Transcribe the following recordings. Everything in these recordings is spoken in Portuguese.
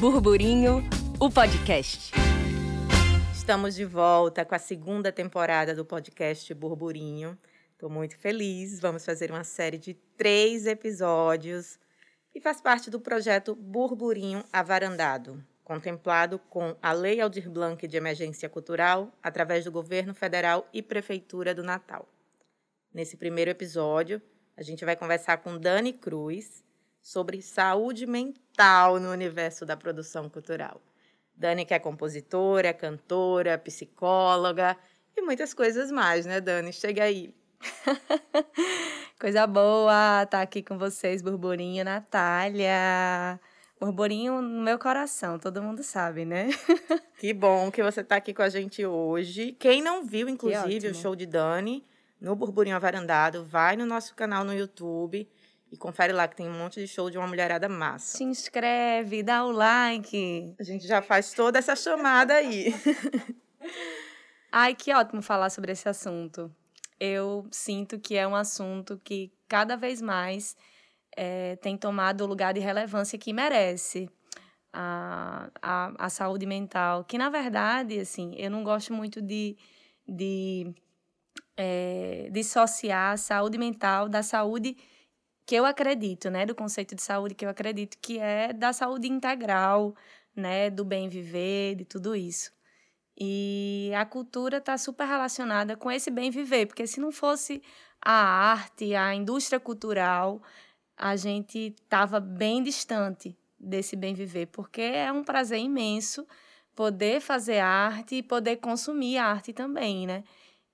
Burburinho, o podcast. Estamos de volta com a segunda temporada do podcast Burburinho. Estou muito feliz. Vamos fazer uma série de três episódios e faz parte do projeto Burburinho Avarandado, contemplado com a Lei Aldir Blanc de Emergência Cultural através do Governo Federal e Prefeitura do Natal. Nesse primeiro episódio, a gente vai conversar com Dani Cruz sobre saúde mental no universo da produção cultural. Dani que é compositora, cantora, psicóloga e muitas coisas mais, né, Dani? Chega aí. Coisa boa estar tá aqui com vocês, Burburinho, Natália. Burburinho no meu coração, todo mundo sabe, né? que bom que você está aqui com a gente hoje. Quem não viu, inclusive, o show de Dani no Burburinho Avarandado, vai no nosso canal no YouTube e confere lá que tem um monte de show de uma mulherada massa. Se inscreve, dá o like. A gente já faz toda essa chamada aí. Ai, que ótimo falar sobre esse assunto. Eu sinto que é um assunto que cada vez mais é, tem tomado o lugar de relevância que merece. A, a, a saúde mental, que na verdade, assim, eu não gosto muito de, de é, dissociar a saúde mental da saúde que eu acredito, né, do conceito de saúde que eu acredito que é da saúde integral, né, do bem viver, de tudo isso. E a cultura está super relacionada com esse bem viver, porque se não fosse a arte, a indústria cultural, a gente estava bem distante desse bem viver, porque é um prazer imenso poder fazer arte e poder consumir arte também, né?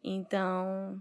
Então,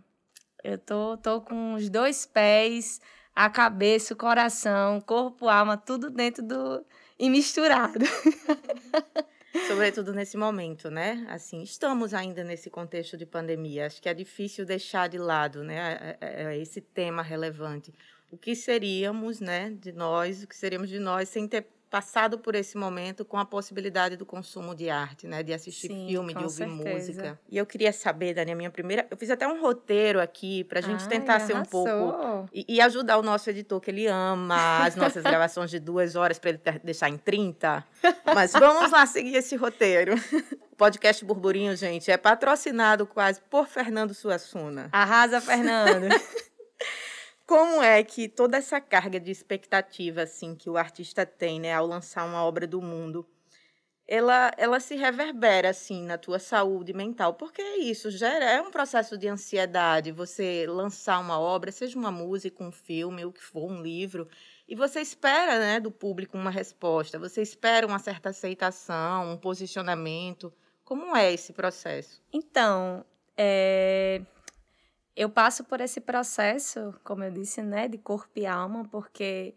eu tô, tô com os dois pés a cabeça, o coração, corpo, alma, tudo dentro do. e misturado. Sobretudo nesse momento, né? Assim, estamos ainda nesse contexto de pandemia. Acho que é difícil deixar de lado, né? Esse tema relevante. O que seríamos, né, de nós, o que seríamos de nós sem ter passado por esse momento com a possibilidade do consumo de arte, né? De assistir Sim, filme, de ouvir certeza. música. E eu queria saber, Dani, a minha primeira. Eu fiz até um roteiro aqui para a gente Ai, tentar arrasou. ser um pouco. E, e, ajudar o nosso editor, que ele ama as nossas gravações de duas horas, para ele deixar em 30. Mas vamos lá seguir esse roteiro. O podcast Burburinho, gente, é patrocinado quase por Fernando Suassuna. Arrasa, Fernando! Como é que toda essa carga de expectativa assim que o artista tem, né, ao lançar uma obra do mundo, ela, ela se reverbera assim na tua saúde mental? Porque isso gera é um processo de ansiedade, você lançar uma obra, seja uma música, um filme, o que for, um livro, e você espera, né, do público uma resposta, você espera uma certa aceitação, um posicionamento. Como é esse processo? Então, é, eu passo por esse processo, como eu disse, né, de corpo e alma, porque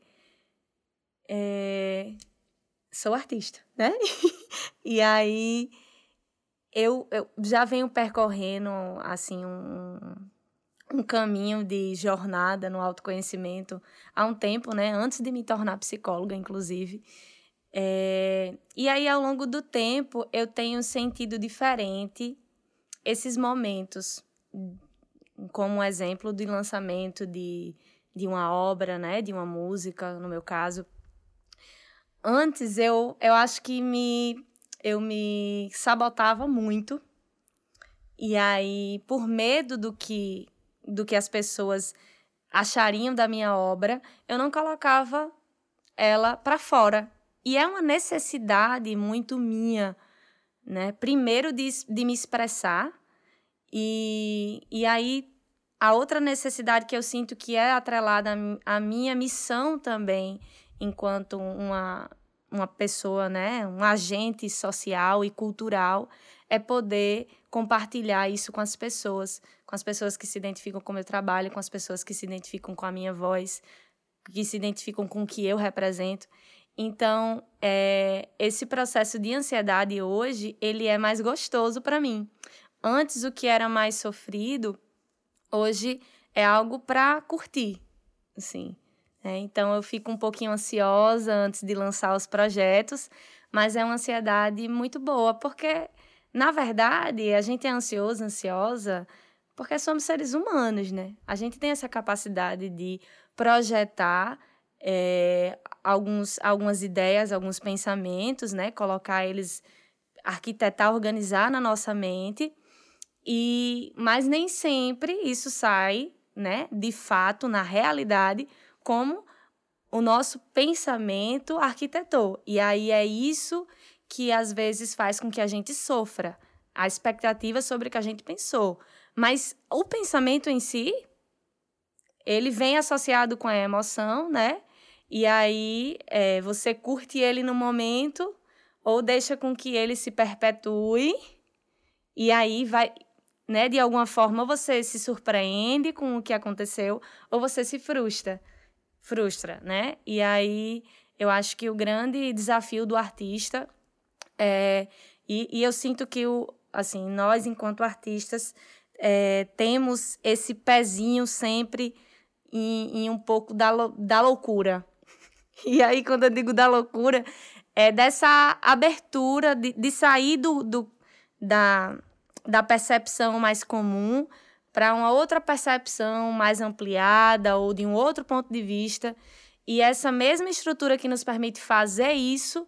é, sou artista, né? e aí eu, eu, já venho percorrendo assim um, um caminho de jornada no autoconhecimento há um tempo, né? Antes de me tornar psicóloga, inclusive. É, e aí, ao longo do tempo, eu tenho sentido diferente esses momentos como exemplo de lançamento de, de uma obra, né, de uma música, no meu caso. Antes eu, eu acho que me eu me sabotava muito. E aí, por medo do que do que as pessoas achariam da minha obra, eu não colocava ela para fora. E é uma necessidade muito minha, né? Primeiro de, de me expressar e, e aí, a outra necessidade que eu sinto que é atrelada à minha missão também, enquanto uma, uma pessoa, né, um agente social e cultural, é poder compartilhar isso com as pessoas, com as pessoas que se identificam com o meu trabalho, com as pessoas que se identificam com a minha voz, que se identificam com o que eu represento. Então, é, esse processo de ansiedade hoje, ele é mais gostoso para mim, Antes o que era mais sofrido, hoje é algo para curtir, assim. Né? Então eu fico um pouquinho ansiosa antes de lançar os projetos, mas é uma ansiedade muito boa, porque na verdade a gente é ansioso, ansiosa, porque somos seres humanos, né? A gente tem essa capacidade de projetar é, alguns, algumas ideias, alguns pensamentos, né? Colocar eles, arquitetar, organizar na nossa mente. E, mas nem sempre isso sai, né? De fato, na realidade, como o nosso pensamento arquitetou. E aí é isso que às vezes faz com que a gente sofra a expectativa sobre o que a gente pensou. Mas o pensamento em si, ele vem associado com a emoção, né? E aí é, você curte ele no momento ou deixa com que ele se perpetue e aí vai, né? De alguma forma você se surpreende com o que aconteceu ou você se frustra, frustra, né? E aí eu acho que o grande desafio do artista é e, e eu sinto que o assim nós enquanto artistas é, temos esse pezinho sempre em, em um pouco da, da loucura, e aí, quando eu digo da loucura, é dessa abertura de, de sair do, do, da, da percepção mais comum para uma outra percepção mais ampliada ou de um outro ponto de vista. E essa mesma estrutura que nos permite fazer isso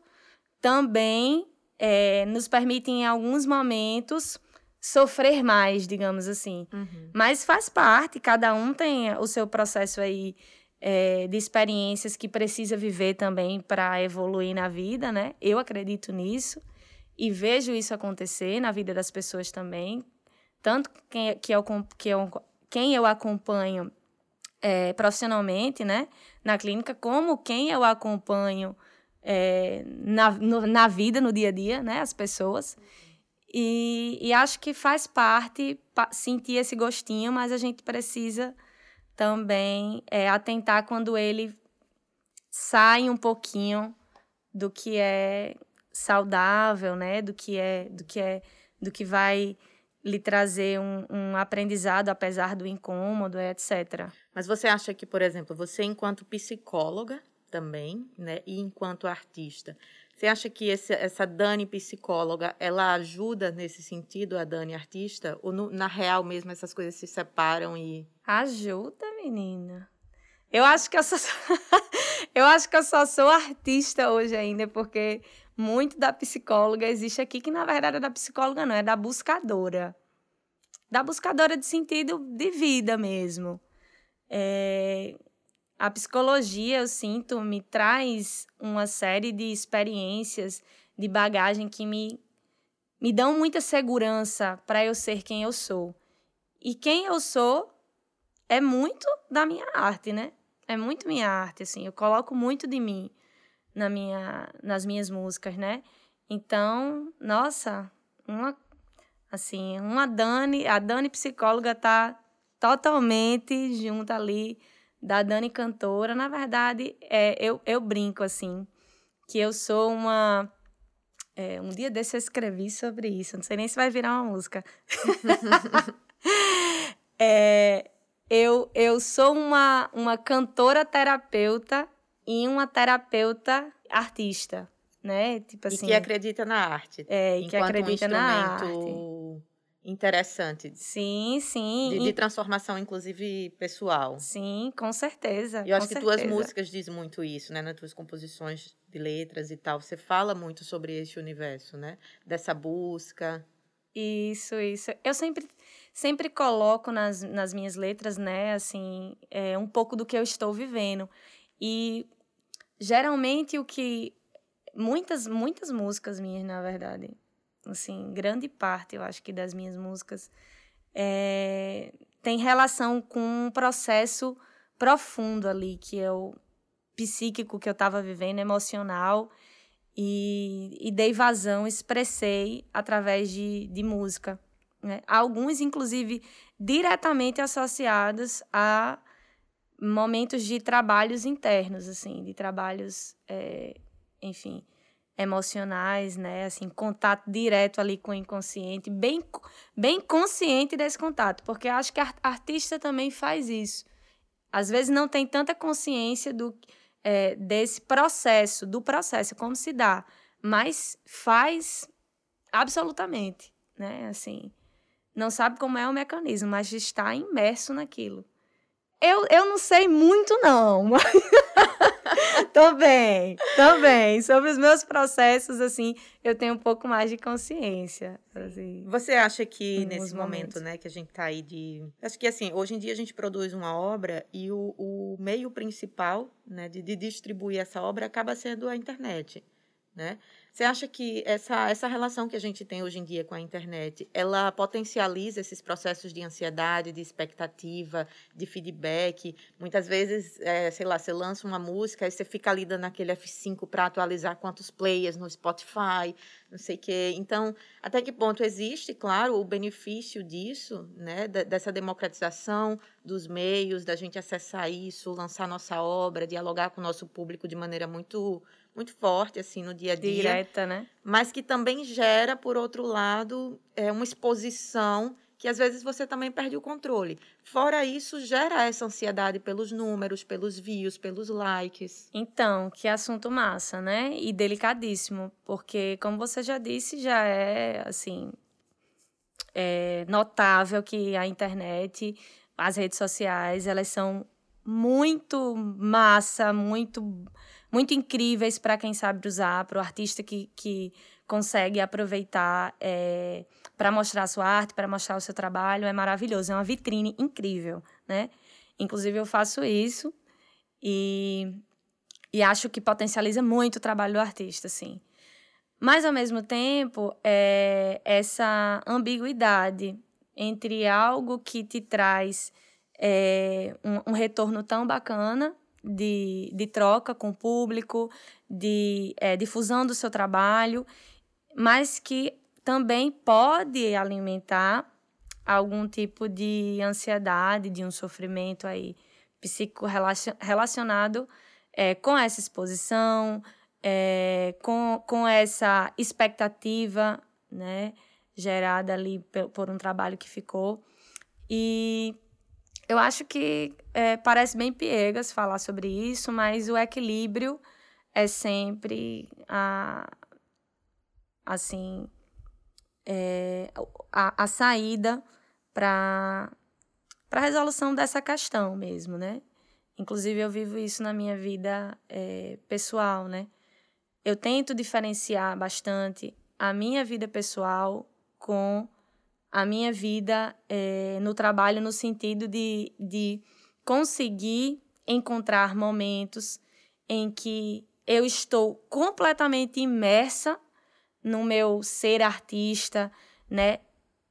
também é, nos permite, em alguns momentos, sofrer mais, digamos assim. Uhum. Mas faz parte, cada um tem o seu processo aí é, de experiências que precisa viver também para evoluir na vida, né? Eu acredito nisso e vejo isso acontecer na vida das pessoas também. Tanto quem, que eu, que eu, quem eu acompanho é, profissionalmente, né? Na clínica, como quem eu acompanho é, na, no, na vida, no dia a dia, né? As pessoas. E, e acho que faz parte sentir esse gostinho, mas a gente precisa também é, atentar quando ele sai um pouquinho do que é saudável, né? Do que é, do que é, do que vai lhe trazer um, um aprendizado apesar do incômodo, etc. Mas você acha que, por exemplo, você enquanto psicóloga também, né, e enquanto artista, você acha que esse, essa Dani psicóloga, ela ajuda nesse sentido, a Dani artista? Ou no, na real mesmo essas coisas se separam e... Ajuda, menina. Eu acho que eu só sou... eu acho que eu só sou artista hoje ainda, porque muito da psicóloga existe aqui, que na verdade é da psicóloga não, é da buscadora. Da buscadora de sentido de vida mesmo. É, a psicologia, eu sinto, me traz uma série de experiências, de bagagem que me, me dão muita segurança para eu ser quem eu sou. E quem eu sou é muito da minha arte, né? É muito minha arte, assim. Eu coloco muito de mim na minha, nas minhas músicas, né? Então, nossa, uma assim, uma Dani, a Dani psicóloga tá totalmente junto ali da Dani Cantora, na verdade, é, eu, eu brinco assim, que eu sou uma. É, um dia desse eu escrevi sobre isso, não sei nem se vai virar uma música. é, eu, eu sou uma, uma cantora terapeuta e uma terapeuta artista, né? Tipo assim. E que assim, acredita na arte. É, e que acredita um na arte interessante. Sim, sim. De, de, transformação, inclusive, pessoal. Sim, com certeza. E eu acho que certeza. tuas músicas dizem muito isso, né? Nas tuas composições de letras e tal. Você fala muito sobre esse universo, né? Dessa busca. Isso, isso. Eu sempre, sempre coloco nas, nas minhas letras, né? Assim, é, um pouco do que eu estou vivendo. E geralmente o que. Muitas, muitas músicas minhas, na verdade, assim, grande parte, eu acho que das minhas músicas é, tem relação com um processo profundo ali que eu psíquico que eu estava vivendo, emocional e, e dei vazão, expressei através de, de música. Né? Alguns, inclusive, diretamente associados a momentos de trabalhos internos, assim, de trabalhos, é, enfim, emocionais, né? Assim, contato direto ali com o inconsciente, bem, bem consciente desse contato, porque acho que a artista também faz isso. Às vezes não tem tanta consciência do é, desse processo, do processo, como se dá, mas faz absolutamente, né? Assim, não sabe como é o mecanismo, mas está imerso naquilo. Eu, eu não sei muito, não. tô bem, tô bem. Sobre os meus processos, assim, eu tenho um pouco mais de consciência. Assim, Você acha que nesse momento, né, que a gente tá aí de. Acho que assim, hoje em dia a gente produz uma obra e o, o meio principal, né, de, de distribuir essa obra acaba sendo a internet, né? Você acha que essa, essa relação que a gente tem hoje em dia com a internet, ela potencializa esses processos de ansiedade, de expectativa, de feedback? Muitas vezes, é, sei lá, você lança uma música e você fica ali dando aquele F5 para atualizar quantos players no Spotify, não sei o quê. Então, até que ponto existe, claro, o benefício disso, né, dessa democratização dos meios, da gente acessar isso, lançar nossa obra, dialogar com o nosso público de maneira muito muito forte assim no dia a dia. Direta, né? Mas que também gera, por outro lado, é uma exposição que às vezes você também perde o controle. Fora isso, gera essa ansiedade pelos números, pelos views, pelos likes. Então, que assunto massa, né? E delicadíssimo, porque como você já disse, já é assim é notável que a internet, as redes sociais, elas são muito massa, muito muito incríveis para quem sabe usar, para o artista que, que consegue aproveitar é, para mostrar a sua arte, para mostrar o seu trabalho. É maravilhoso, é uma vitrine incrível, né? Inclusive, eu faço isso e, e acho que potencializa muito o trabalho do artista, assim. Mas, ao mesmo tempo, é essa ambiguidade entre algo que te traz é, um, um retorno tão bacana de, de troca com o público, de é, difusão do seu trabalho, mas que também pode alimentar algum tipo de ansiedade, de um sofrimento aí psíquico relacionado é, com essa exposição, é, com, com essa expectativa, né, gerada ali por, por um trabalho que ficou. E eu acho que é, parece bem piegas falar sobre isso, mas o equilíbrio é sempre a, assim, é, a, a saída para a resolução dessa questão mesmo, né? Inclusive, eu vivo isso na minha vida é, pessoal, né? Eu tento diferenciar bastante a minha vida pessoal com a minha vida é, no trabalho no sentido de, de conseguir encontrar momentos em que eu estou completamente imersa no meu ser artista, né?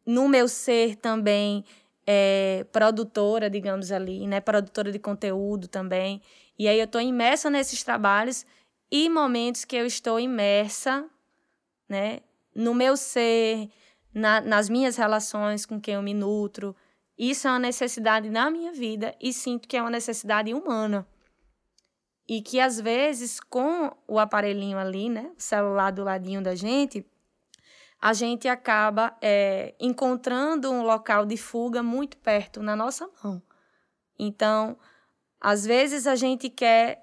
No meu ser também é, produtora, digamos ali, né? Produtora de conteúdo também. E aí eu estou imersa nesses trabalhos e momentos que eu estou imersa, né? No meu ser, na, nas minhas relações com quem eu me nutro. Isso é uma necessidade na minha vida e sinto que é uma necessidade humana. E que às vezes, com o aparelhinho ali, né, o celular do ladinho da gente, a gente acaba é, encontrando um local de fuga muito perto na nossa mão. Então, às vezes a gente quer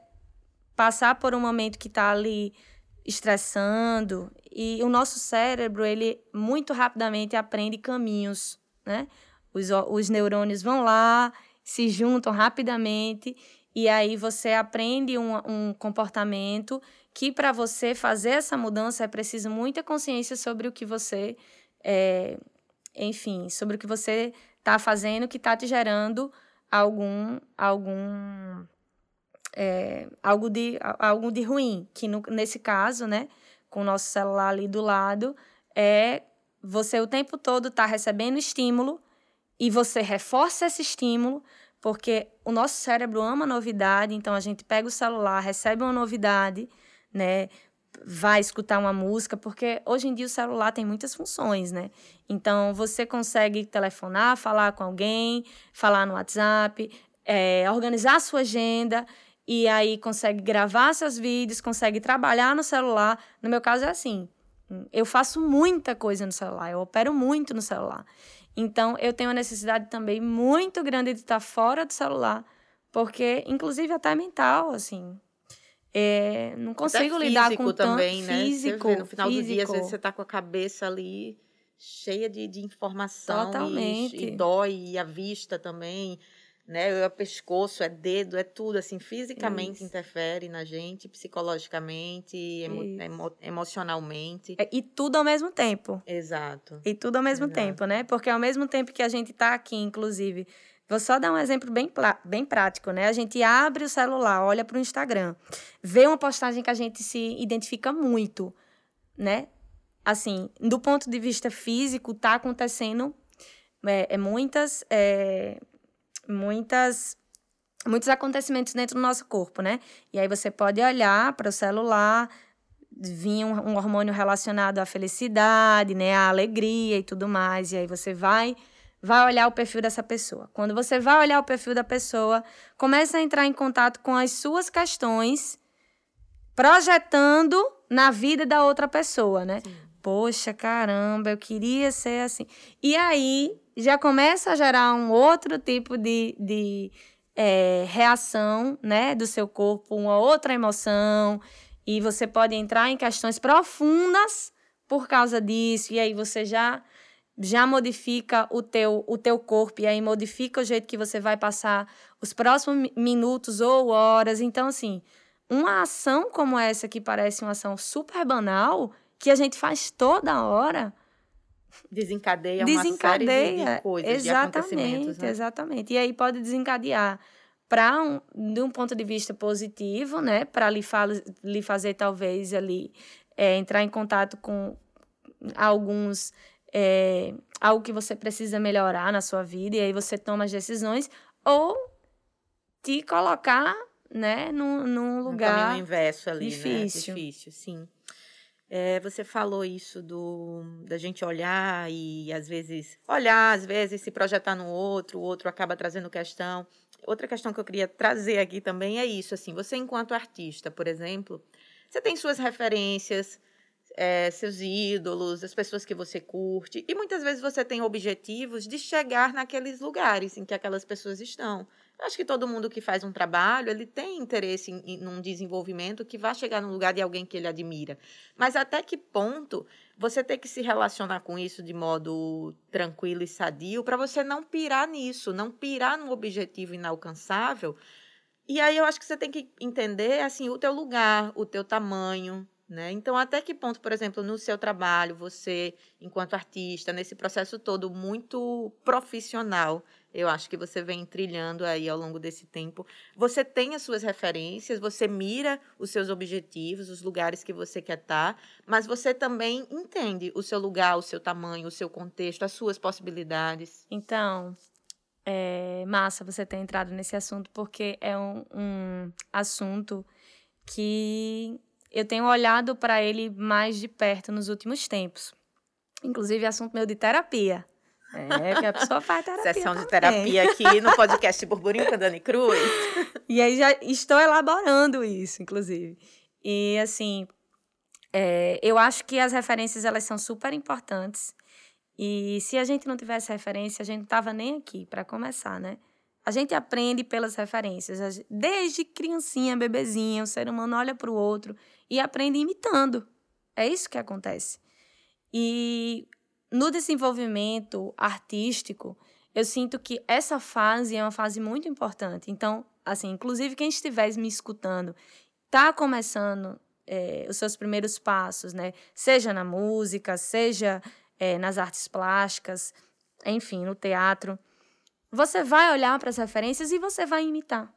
passar por um momento que está ali estressando e o nosso cérebro ele muito rapidamente aprende caminhos, né? Os, os neurônios vão lá, se juntam rapidamente e aí você aprende um, um comportamento que para você fazer essa mudança é preciso muita consciência sobre o que você, é, enfim, sobre o que você está fazendo que está te gerando algum algum é, algo, de, algo de ruim, que no, nesse caso, né, com o nosso celular ali do lado, é você o tempo todo está recebendo estímulo e você reforça esse estímulo, porque o nosso cérebro ama novidade, então a gente pega o celular, recebe uma novidade, né? Vai escutar uma música, porque hoje em dia o celular tem muitas funções, né? Então você consegue telefonar, falar com alguém, falar no WhatsApp, é, organizar a sua agenda e aí consegue gravar seus vídeos, consegue trabalhar no celular. No meu caso é assim, eu faço muita coisa no celular, eu opero muito no celular. Então eu tenho uma necessidade também muito grande de estar fora do celular, porque inclusive até mental, assim. É, não consigo até lidar com também, tanto né? físico. Vê, no final físico. do dia, às vezes você tá com a cabeça ali cheia de, de informação Totalmente. E, e dói e a vista também né? É pescoço, é dedo, é tudo, assim, fisicamente Isso. interfere na gente, psicologicamente, emo emo emocionalmente. É, e tudo ao mesmo tempo. Exato. E tudo ao mesmo Exato. tempo, né? Porque ao mesmo tempo que a gente está aqui, inclusive, vou só dar um exemplo bem, bem prático, né? A gente abre o celular, olha para o Instagram, vê uma postagem que a gente se identifica muito, né? Assim, do ponto de vista físico, tá acontecendo é, é muitas é, muitas muitos acontecimentos dentro do nosso corpo, né? E aí você pode olhar para o celular, vir um, um, hormônio relacionado à felicidade, né, à alegria e tudo mais, e aí você vai vai olhar o perfil dessa pessoa. Quando você vai olhar o perfil da pessoa, começa a entrar em contato com as suas questões, projetando na vida da outra pessoa, né? Sim. Poxa, caramba, eu queria ser assim. E aí já começa a gerar um outro tipo de, de é, reação né, do seu corpo, uma outra emoção, e você pode entrar em questões profundas por causa disso, e aí você já já modifica o teu, o teu corpo e aí modifica o jeito que você vai passar os próximos minutos ou horas. Então, assim, uma ação como essa, que parece uma ação super banal, que a gente faz toda hora, Desencadeia, desencadeia uma série de, de coisas, exatamente, de né? Exatamente. E aí pode desencadear para um, de um ponto de vista positivo, né? Para lhe, fa lhe fazer talvez ali é, entrar em contato com alguns é, algo que você precisa melhorar na sua vida e aí você toma as decisões ou te colocar né num, num lugar inverso ali difícil né? difícil sim é, você falou isso do da gente olhar e às vezes olhar, às vezes se projetar no outro, o outro acaba trazendo questão. Outra questão que eu queria trazer aqui também é isso, assim, você enquanto artista, por exemplo, você tem suas referências, é, seus ídolos, as pessoas que você curte, e muitas vezes você tem objetivos de chegar naqueles lugares em que aquelas pessoas estão. Acho que todo mundo que faz um trabalho, ele tem interesse em, em um desenvolvimento que vai chegar no lugar de alguém que ele admira. Mas até que ponto você tem que se relacionar com isso de modo tranquilo e sadio para você não pirar nisso, não pirar num objetivo inalcançável. E aí eu acho que você tem que entender assim o teu lugar, o teu tamanho, né? Então, até que ponto, por exemplo, no seu trabalho, você, enquanto artista, nesse processo todo muito profissional, eu acho que você vem trilhando aí ao longo desse tempo, você tem as suas referências, você mira os seus objetivos, os lugares que você quer estar, mas você também entende o seu lugar, o seu tamanho, o seu contexto, as suas possibilidades. Então, é massa você ter entrado nesse assunto, porque é um, um assunto que eu tenho olhado para ele mais de perto nos últimos tempos. Inclusive, assunto meu de terapia. É, que a pessoa faz terapia. Sessão de terapia aqui no podcast Burburinho com a Dani Cruz. E aí já estou elaborando isso, inclusive. E assim, é, eu acho que as referências elas são super importantes. E se a gente não tivesse referência, a gente não estava nem aqui para começar, né? A gente aprende pelas referências. Desde criancinha, bebezinha, o ser humano olha para o outro e aprende imitando. É isso que acontece. E no desenvolvimento artístico, eu sinto que essa fase é uma fase muito importante. Então, assim, inclusive quem estiver me escutando, está começando é, os seus primeiros passos, né? Seja na música, seja é, nas artes plásticas, enfim, no teatro. Você vai olhar para as referências e você vai imitar.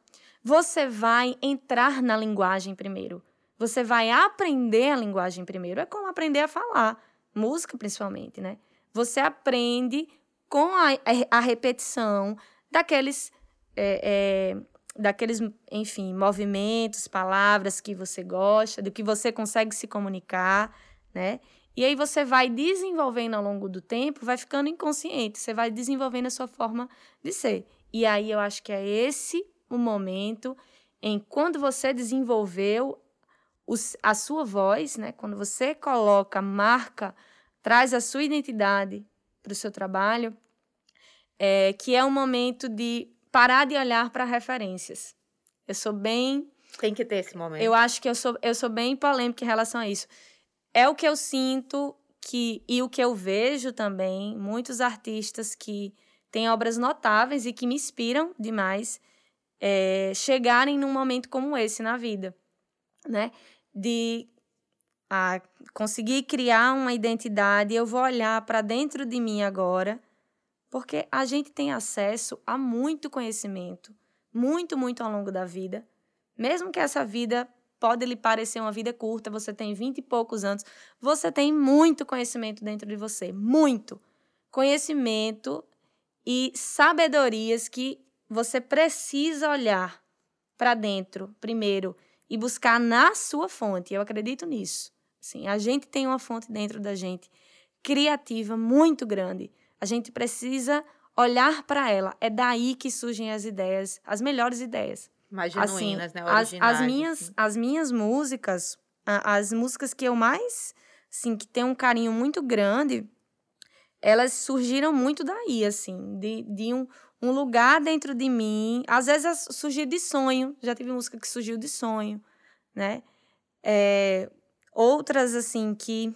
Você vai entrar na linguagem primeiro. Você vai aprender a linguagem primeiro. É como aprender a falar, música principalmente, né? Você aprende com a, a repetição daqueles, é, é, daqueles, enfim, movimentos, palavras que você gosta, do que você consegue se comunicar, né? E aí você vai desenvolvendo ao longo do tempo, vai ficando inconsciente, você vai desenvolvendo a sua forma de ser. E aí eu acho que é esse o momento em quando você desenvolveu a sua voz, né? Quando você coloca, marca, traz a sua identidade para o seu trabalho, é, que é um momento de parar de olhar para referências. Eu sou bem. Tem que ter esse momento. Eu acho que eu sou, eu sou bem polêmica em relação a isso. É o que eu sinto que e o que eu vejo também, muitos artistas que tem obras notáveis e que me inspiram demais é, chegarem num momento como esse na vida, né? De a, conseguir criar uma identidade, eu vou olhar para dentro de mim agora, porque a gente tem acesso a muito conhecimento, muito, muito ao longo da vida. Mesmo que essa vida pode lhe parecer uma vida curta, você tem vinte e poucos anos, você tem muito conhecimento dentro de você, muito conhecimento e sabedorias que você precisa olhar para dentro primeiro e buscar na sua fonte. Eu acredito nisso. Sim, a gente tem uma fonte dentro da gente criativa muito grande. A gente precisa olhar para ela. É daí que surgem as ideias, as melhores ideias. Mais genuínas, assim, né? As, as minhas, assim. as minhas músicas, as músicas que eu mais, assim, que tem um carinho muito grande, elas surgiram muito daí, assim, de, de um, um lugar dentro de mim. Às vezes surgiu de sonho, já tive música que surgiu de sonho, né? É, outras, assim, que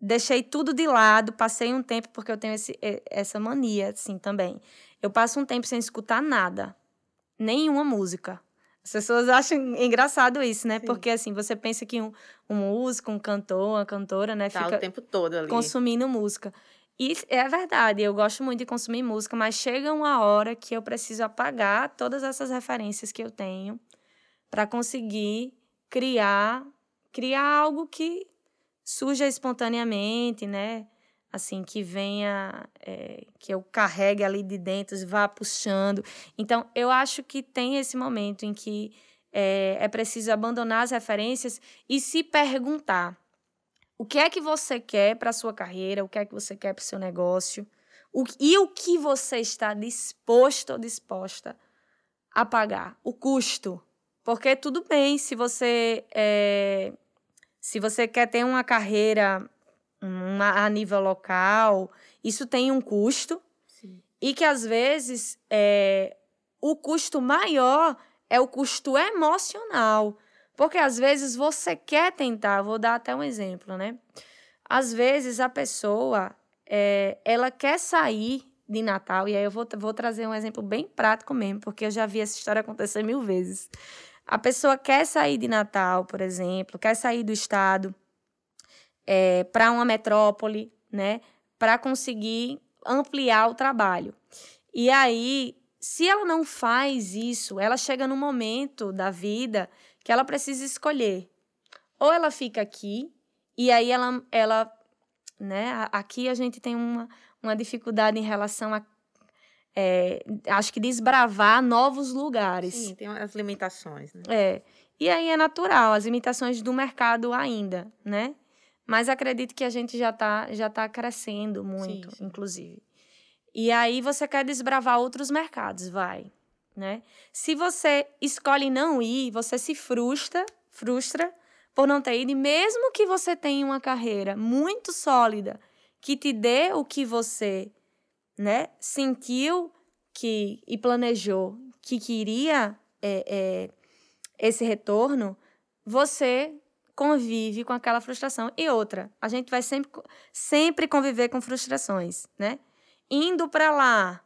deixei tudo de lado, passei um tempo, porque eu tenho esse, essa mania, assim, também. Eu passo um tempo sem escutar nada, nenhuma música. As pessoas acham engraçado isso, né? Sim. Porque, assim, você pensa que um, um músico, um cantor, uma cantora, né? Tá fica o tempo todo ali. Consumindo música. E é verdade, eu gosto muito de consumir música, mas chega uma hora que eu preciso apagar todas essas referências que eu tenho para conseguir criar criar algo que surja espontaneamente, né? Assim, que venha, é, que eu carregue ali de dentro, vá puxando. Então, eu acho que tem esse momento em que é, é preciso abandonar as referências e se perguntar o que é que você quer para a sua carreira, o que é que você quer para o seu negócio, o, e o que você está disposto ou disposta a pagar, o custo. Porque tudo bem se você é, se você quer ter uma carreira uma, a nível local, isso tem um custo. Sim. E que às vezes é, o custo maior é o custo emocional. Porque às vezes você quer tentar, vou dar até um exemplo, né? Às vezes a pessoa, é, ela quer sair de Natal, e aí eu vou, vou trazer um exemplo bem prático mesmo, porque eu já vi essa história acontecer mil vezes. A pessoa quer sair de Natal, por exemplo, quer sair do estado é, para uma metrópole, né? Para conseguir ampliar o trabalho. E aí, se ela não faz isso, ela chega num momento da vida que ela precisa escolher. Ou ela fica aqui, e aí ela, ela né? Aqui a gente tem uma, uma dificuldade em relação a é, acho que desbravar novos lugares. Sim, tem as limitações, né? É. E aí é natural, as limitações do mercado ainda, né? Mas acredito que a gente já está já tá crescendo muito, sim, sim. inclusive. E aí você quer desbravar outros mercados, vai né? Se você escolhe não ir, você se frustra, frustra por não ter ido, e mesmo que você tenha uma carreira muito sólida, que te dê o que você, né, sentiu que e planejou que queria é, é, esse retorno, você convive com aquela frustração. E outra, a gente vai sempre, sempre conviver com frustrações, né? Indo para lá,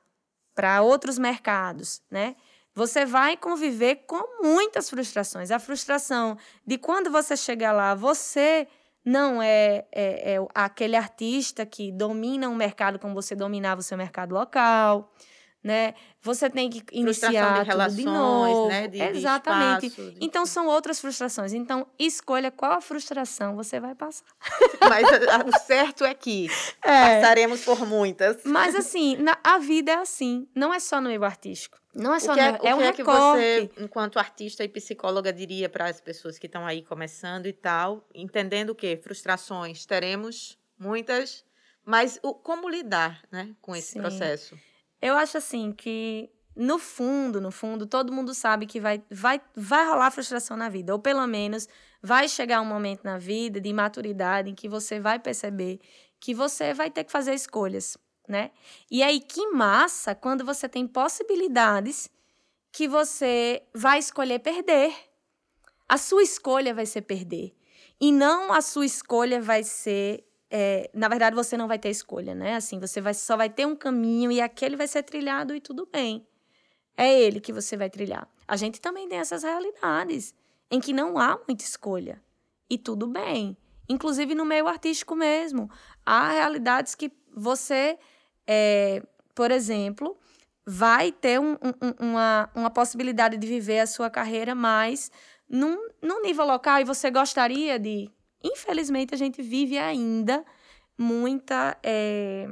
para outros mercados, né? Você vai conviver com muitas frustrações. A frustração de quando você chegar lá, você não é, é, é aquele artista que domina um mercado como você dominava o seu mercado local né? Você tem que iniciar de relações, de novo. né? De, Exatamente. De espaço. Então são outras frustrações. Então escolha qual a frustração você vai passar. Mas o certo é que é. passaremos por muitas. Mas assim, na, a vida é assim. Não é só no meio artístico. Não é só no, é, é um é que você, enquanto artista e psicóloga, diria para as pessoas que estão aí começando e tal, entendendo o quê? Frustrações teremos muitas, mas o, como lidar, né, com esse Sim. processo? Eu acho assim que no fundo, no fundo, todo mundo sabe que vai, vai, vai rolar frustração na vida, ou pelo menos vai chegar um momento na vida de maturidade em que você vai perceber que você vai ter que fazer escolhas, né? E aí que massa quando você tem possibilidades que você vai escolher perder. A sua escolha vai ser perder. E não a sua escolha vai ser é, na verdade, você não vai ter escolha, né? Assim, você vai, só vai ter um caminho e aquele vai ser trilhado e tudo bem. É ele que você vai trilhar. A gente também tem essas realidades em que não há muita escolha. E tudo bem. Inclusive no meio artístico mesmo. Há realidades que você, é, por exemplo, vai ter um, um, uma, uma possibilidade de viver a sua carreira mais num, num nível local e você gostaria de. Infelizmente, a gente vive ainda muita. É,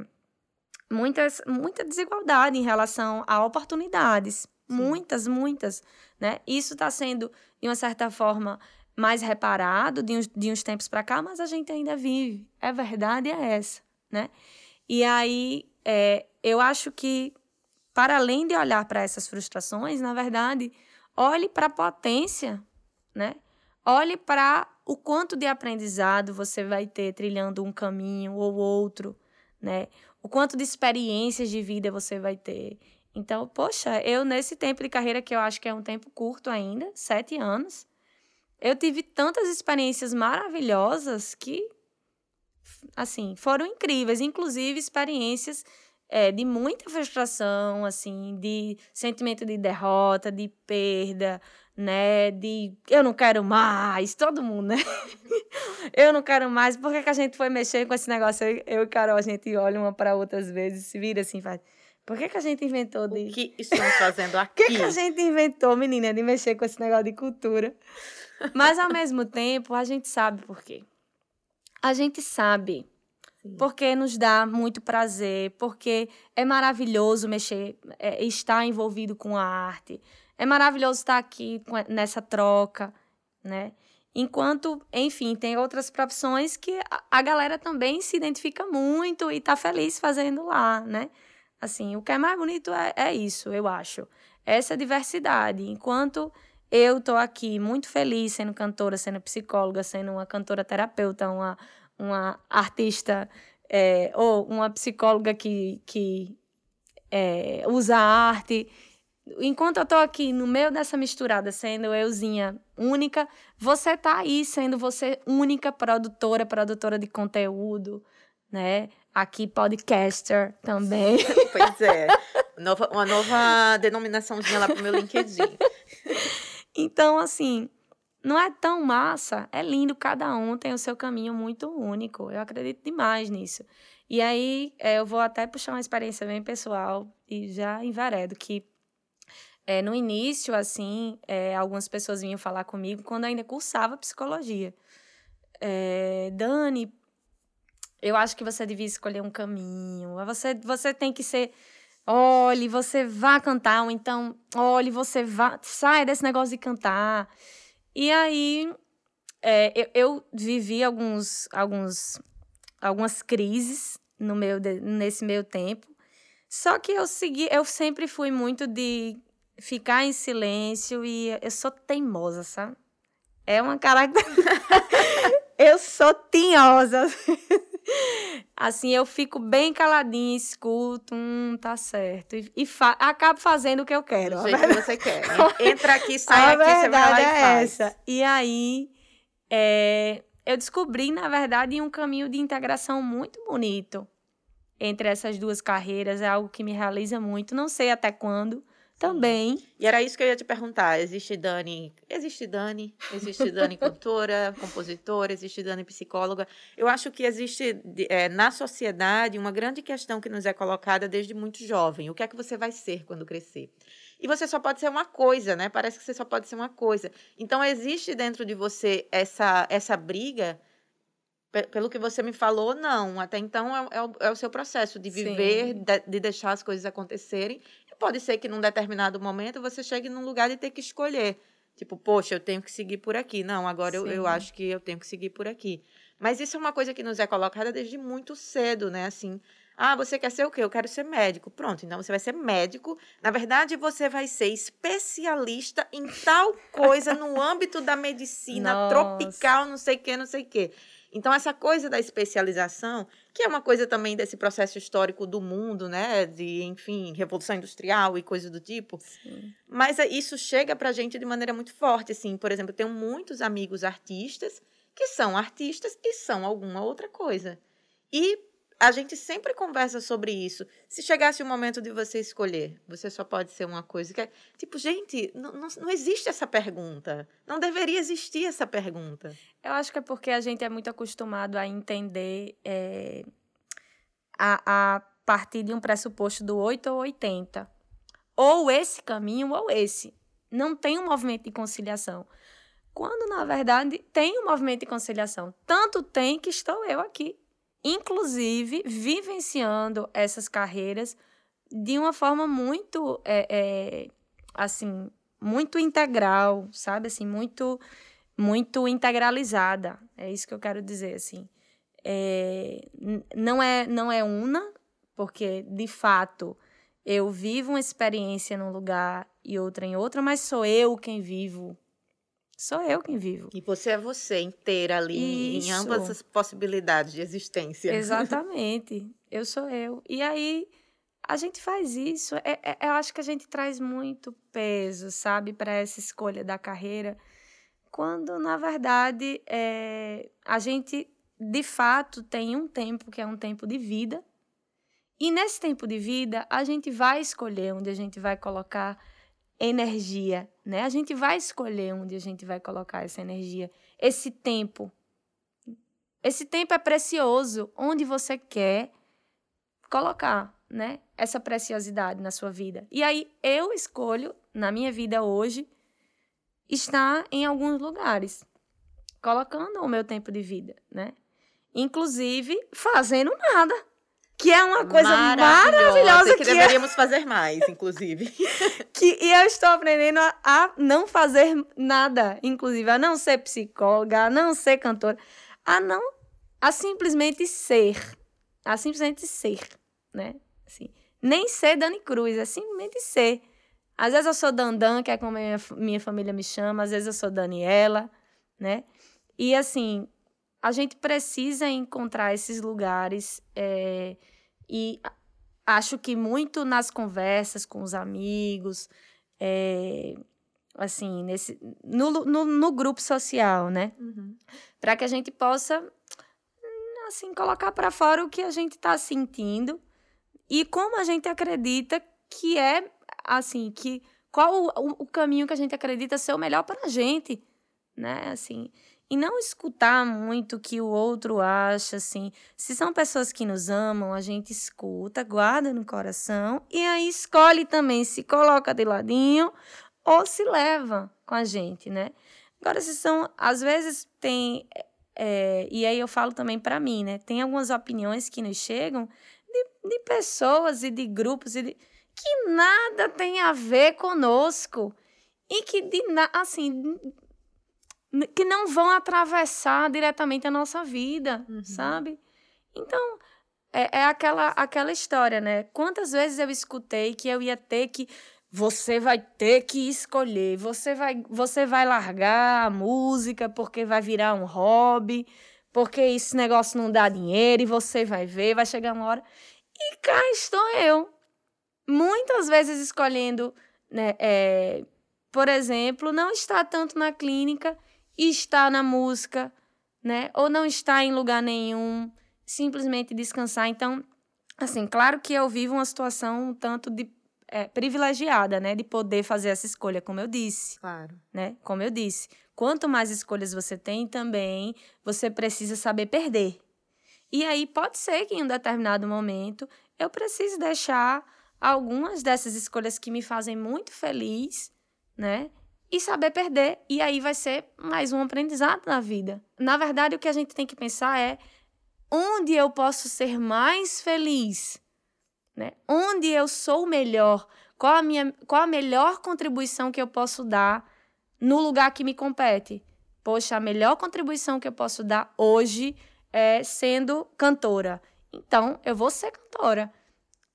muitas, muita desigualdade em relação a oportunidades. Sim. Muitas, muitas. Né? Isso está sendo, de uma certa forma, mais reparado de uns, de uns tempos para cá, mas a gente ainda vive. É verdade, é essa. Né? E aí, é, eu acho que, para além de olhar para essas frustrações, na verdade, olhe para a potência, né? Olhe para o quanto de aprendizado você vai ter trilhando um caminho ou outro, né? O quanto de experiências de vida você vai ter. Então, poxa, eu nesse tempo de carreira, que eu acho que é um tempo curto ainda, sete anos, eu tive tantas experiências maravilhosas que, assim, foram incríveis. Inclusive, experiências é, de muita frustração, assim, de sentimento de derrota, de perda, né? De eu não quero mais, todo mundo, né? eu não quero mais. Por que, que a gente foi mexer com esse negócio? Eu e Carol, a gente olha uma para outra às vezes, se vira assim, faz. Por que, que a gente inventou de. O que estamos fazendo aqui? Por que, que a gente inventou, menina, de mexer com esse negócio de cultura? Mas, ao mesmo tempo, a gente sabe por quê. A gente sabe. Porque nos dá muito prazer, porque é maravilhoso mexer, é, estar envolvido com a arte. É maravilhoso estar aqui nessa troca, né? Enquanto, enfim, tem outras profissões que a galera também se identifica muito e está feliz fazendo lá, né? Assim, o que é mais bonito é, é isso, eu acho. Essa diversidade. Enquanto eu tô aqui muito feliz sendo cantora, sendo psicóloga, sendo uma cantora terapeuta, uma, uma artista é, ou uma psicóloga que, que é, usa arte. Enquanto eu tô aqui no meio dessa misturada, sendo euzinha única, você tá aí sendo você única produtora, produtora de conteúdo, né? Aqui, podcaster também. Pois é. Nova, uma nova denominaçãozinha lá pro meu LinkedIn. Então, assim, não é tão massa. É lindo, cada um tem o seu caminho muito único. Eu acredito demais nisso. E aí, é, eu vou até puxar uma experiência bem pessoal e já enveredo que é, no início, assim, é, algumas pessoas vinham falar comigo quando ainda cursava psicologia. É, Dani, eu acho que você devia escolher um caminho. Você, você tem que ser. Olhe, você vá cantar, ou então, olhe, você vá. Sai desse negócio de cantar. E aí, é, eu, eu, vivi alguns, alguns, algumas crises no meu, nesse meu tempo. Só que eu segui, eu sempre fui muito de ficar em silêncio e eu sou teimosa, sabe? É uma característica. eu sou tinhosa. Assim, eu fico bem caladinha, escuto, hum, tá certo. E, e fa acabo fazendo o que eu quero. Do jeito que você quer. Entra aqui, sai aqui, você vai lá e é faz. Essa. E aí, é, eu descobri, na verdade, um caminho de integração muito bonito entre essas duas carreiras. É algo que me realiza muito. Não sei até quando, também. E era isso que eu ia te perguntar. Existe Dani. Existe Dani. Existe Dani cantora, compositora, existe Dani psicóloga. Eu acho que existe é, na sociedade uma grande questão que nos é colocada desde muito jovem. O que é que você vai ser quando crescer? E você só pode ser uma coisa, né? Parece que você só pode ser uma coisa. Então, existe dentro de você essa, essa briga pelo que você me falou, não. Até então é, é, o, é o, seu processo de viver, de, de, deixar as coisas acontecerem pode ser que num determinado momento você chegue num lugar de ter que escolher. Tipo, poxa, eu tenho que seguir por aqui. Não, agora eu, eu acho que eu tenho que seguir por aqui. Mas isso é uma coisa que nos é colocada desde muito cedo, né? Assim, ah, você quer ser o quê? Eu quero ser médico. Pronto, então você vai ser médico. Na verdade, você vai ser especialista em tal coisa no âmbito da medicina Nossa. tropical, não sei o quê, não sei o quê. Então, essa coisa da especialização, que é uma coisa também desse processo histórico do mundo, né? De, enfim, revolução industrial e coisa do tipo. Sim. Mas é, isso chega para a gente de maneira muito forte. Assim, por exemplo, eu tenho muitos amigos artistas que são artistas e são alguma outra coisa. E a gente sempre conversa sobre isso. Se chegasse o momento de você escolher, você só pode ser uma coisa que é. Tipo, gente, não, não, existe essa pergunta. Não deveria existir essa pergunta. Eu acho que é porque a gente é muito acostumado a entender é, a, a partir de um pressuposto do 8 ou 80. Ou esse caminho ou esse. Não tem um movimento de conciliação. Quando, na verdade, tem um movimento de conciliação. Tanto tem que estou eu aqui inclusive vivenciando essas carreiras de uma forma muito, é, é, assim, muito integral, sabe? Assim, muito, muito integralizada. É isso que eu quero dizer, assim. É, não é não é una, porque de fato eu vivo uma experiência num lugar e outra em outra, mas sou eu quem vivo Sou eu quem vivo. E você é você inteira ali, Isso. em ambas as possibilidades de existência. Exatamente. Eu sou eu. E aí, a gente faz isso. É, é, eu acho que a gente traz muito peso, sabe, para essa escolha da carreira, quando, na verdade, é, a gente, de fato, tem um tempo que é um tempo de vida. E nesse tempo de vida, a gente vai escolher onde a gente vai colocar energia, né? A gente vai escolher onde a gente vai colocar essa energia, esse tempo. Esse tempo é precioso, onde você quer colocar, né? Essa preciosidade na sua vida. E aí eu escolho na minha vida hoje estar em alguns lugares, colocando o meu tempo de vida, né? Inclusive fazendo nada que é uma coisa maravilhosa, maravilhosa que, que é deveríamos é... fazer mais, inclusive. que, e eu estou aprendendo a, a, não fazer nada, inclusive a não ser psicóloga, a não ser cantora, a não, a simplesmente ser, a simplesmente ser, né? Assim, nem ser Dani Cruz, é simplesmente ser. Às vezes eu sou Dandan, que é como minha, minha família me chama, às vezes eu sou Daniela, né? E assim, a gente precisa encontrar esses lugares é, e acho que muito nas conversas com os amigos, é, assim, nesse, no, no, no, grupo social, né? Uhum. Para que a gente possa, assim, colocar para fora o que a gente está sentindo e como a gente acredita que é, assim, que qual o, o caminho que a gente acredita ser o melhor para a gente, né? Assim, e não escutar muito o que o outro acha, assim. Se são pessoas que nos amam, a gente escuta, guarda no coração e aí escolhe também se coloca de ladinho ou se leva com a gente, né? Agora, se são, às vezes tem, é, e aí eu falo também para mim, né? Tem algumas opiniões que nos chegam de, de pessoas e de grupos e de, que nada tem a ver conosco e que de assim que não vão atravessar diretamente a nossa vida, uhum. sabe? Então, é, é, aquela, aquela história, né? Quantas vezes eu escutei que eu ia ter que. Você vai ter que escolher, você vai, você vai largar a música porque vai virar um hobby, porque esse negócio não dá dinheiro e você vai ver, vai chegar uma hora. E cá estou eu, muitas vezes escolhendo, né, é, por exemplo, não estar tanto na clínica está na música, né? Ou não está em lugar nenhum, simplesmente descansar. Então, assim, claro que eu vivo uma situação um tanto de é, privilegiada, né? De poder fazer essa escolha, como eu disse. Claro. Né? Como eu disse. Quanto mais escolhas você tem, também você precisa saber perder. E aí pode ser que em um determinado momento eu precise deixar algumas dessas escolhas que me fazem muito feliz, né? E saber perder. E aí vai ser mais um aprendizado na vida. Na verdade, o que a gente tem que pensar é onde eu posso ser mais feliz, né? Onde eu sou melhor, qual a minha qual a melhor contribuição que eu posso dar no lugar que me compete. Poxa, a melhor contribuição que eu posso dar hoje é sendo cantora. Então, eu vou ser cantora.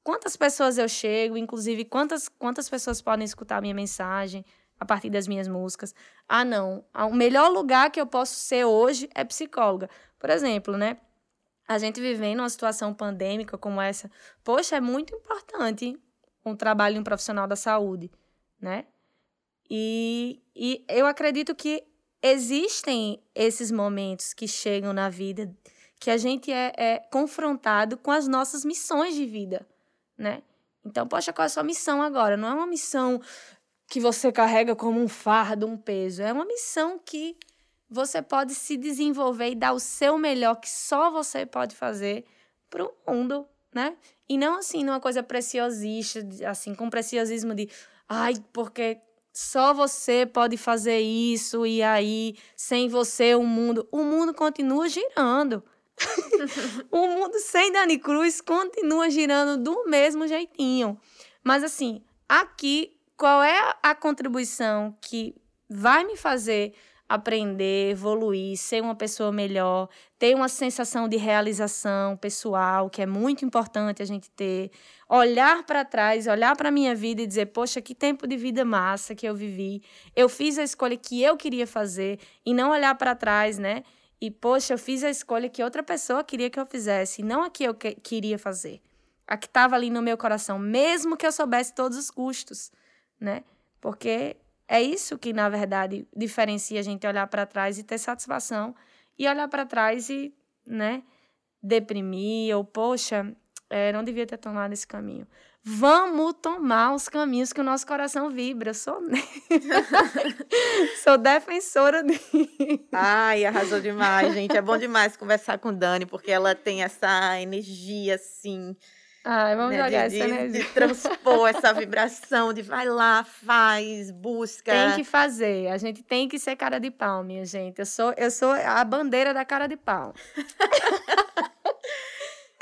Quantas pessoas eu chego, inclusive quantas quantas pessoas podem escutar a minha mensagem? A partir das minhas músicas. Ah, não, o melhor lugar que eu posso ser hoje é psicóloga. Por exemplo, né? A gente vivendo uma situação pandêmica como essa, poxa, é muito importante um trabalho de um profissional da saúde, né? E, e eu acredito que existem esses momentos que chegam na vida que a gente é, é confrontado com as nossas missões de vida, né? Então, poxa, qual é a sua missão agora? Não é uma missão que você carrega como um fardo, um peso. É uma missão que você pode se desenvolver e dar o seu melhor, que só você pode fazer para o mundo, né? E não assim, numa coisa preciosista, assim, com preciosismo de, ai, porque só você pode fazer isso e aí, sem você, o mundo. O mundo continua girando. o mundo sem Dani Cruz continua girando do mesmo jeitinho. Mas assim, aqui, qual é a contribuição que vai me fazer aprender, evoluir, ser uma pessoa melhor, ter uma sensação de realização pessoal, que é muito importante a gente ter, olhar para trás, olhar para a minha vida e dizer, poxa, que tempo de vida massa que eu vivi. Eu fiz a escolha que eu queria fazer e não olhar para trás, né? E, poxa, eu fiz a escolha que outra pessoa queria que eu fizesse, não a que eu que queria fazer. A que estava ali no meu coração, mesmo que eu soubesse todos os custos, né? Porque é isso que, na verdade, diferencia a gente olhar para trás e ter satisfação e olhar para trás e, né, deprimir ou, poxa, é, não devia ter tomado esse caminho. Vamos tomar os caminhos que o nosso coração vibra. Eu sou, sou defensora de. Ai, arrasou demais, gente. É bom demais conversar com Dani, porque ela tem essa energia, assim. Ai, vamos né, jogar de, essa energia. De transpor essa vibração de vai lá, faz, busca. Tem que fazer. A gente tem que ser cara de pau, minha gente. Eu sou, eu sou a bandeira da cara de pau.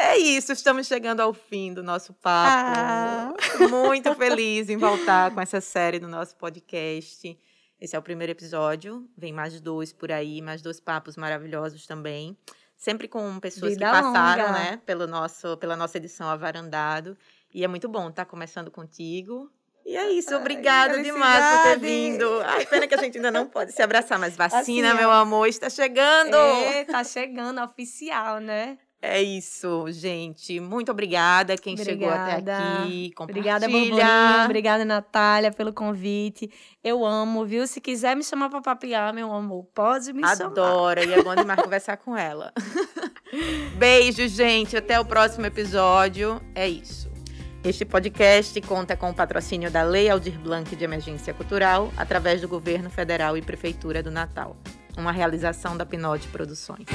É isso, estamos chegando ao fim do nosso papo. Ah. Muito feliz em voltar com essa série no nosso podcast. Esse é o primeiro episódio, vem mais dois por aí, mais dois papos maravilhosos também. Sempre com pessoas Vida que passaram, longa. né, pelo nosso, pela nossa edição Avarandado. E é muito bom estar começando contigo. E é isso, obrigada Ai, demais por ter vindo. Ai, pena que a gente ainda não pode se abraçar, mas vacina, assim, meu amor, está chegando. Está chegando, oficial, né? É isso, gente. Muito obrigada quem obrigada. chegou até aqui. Obrigada, Borbolinha. Obrigada, Natália, pelo convite. Eu amo, viu? Se quiser me chamar para papiar, meu amor, pode me Adora, chamar. Adora, e é bom demais conversar com ela. Beijo, gente. Até o próximo episódio. É isso. Este podcast conta com o patrocínio da Lei Aldir Blanc de Emergência Cultural, através do Governo Federal e Prefeitura do Natal. Uma realização da Pinote Produções.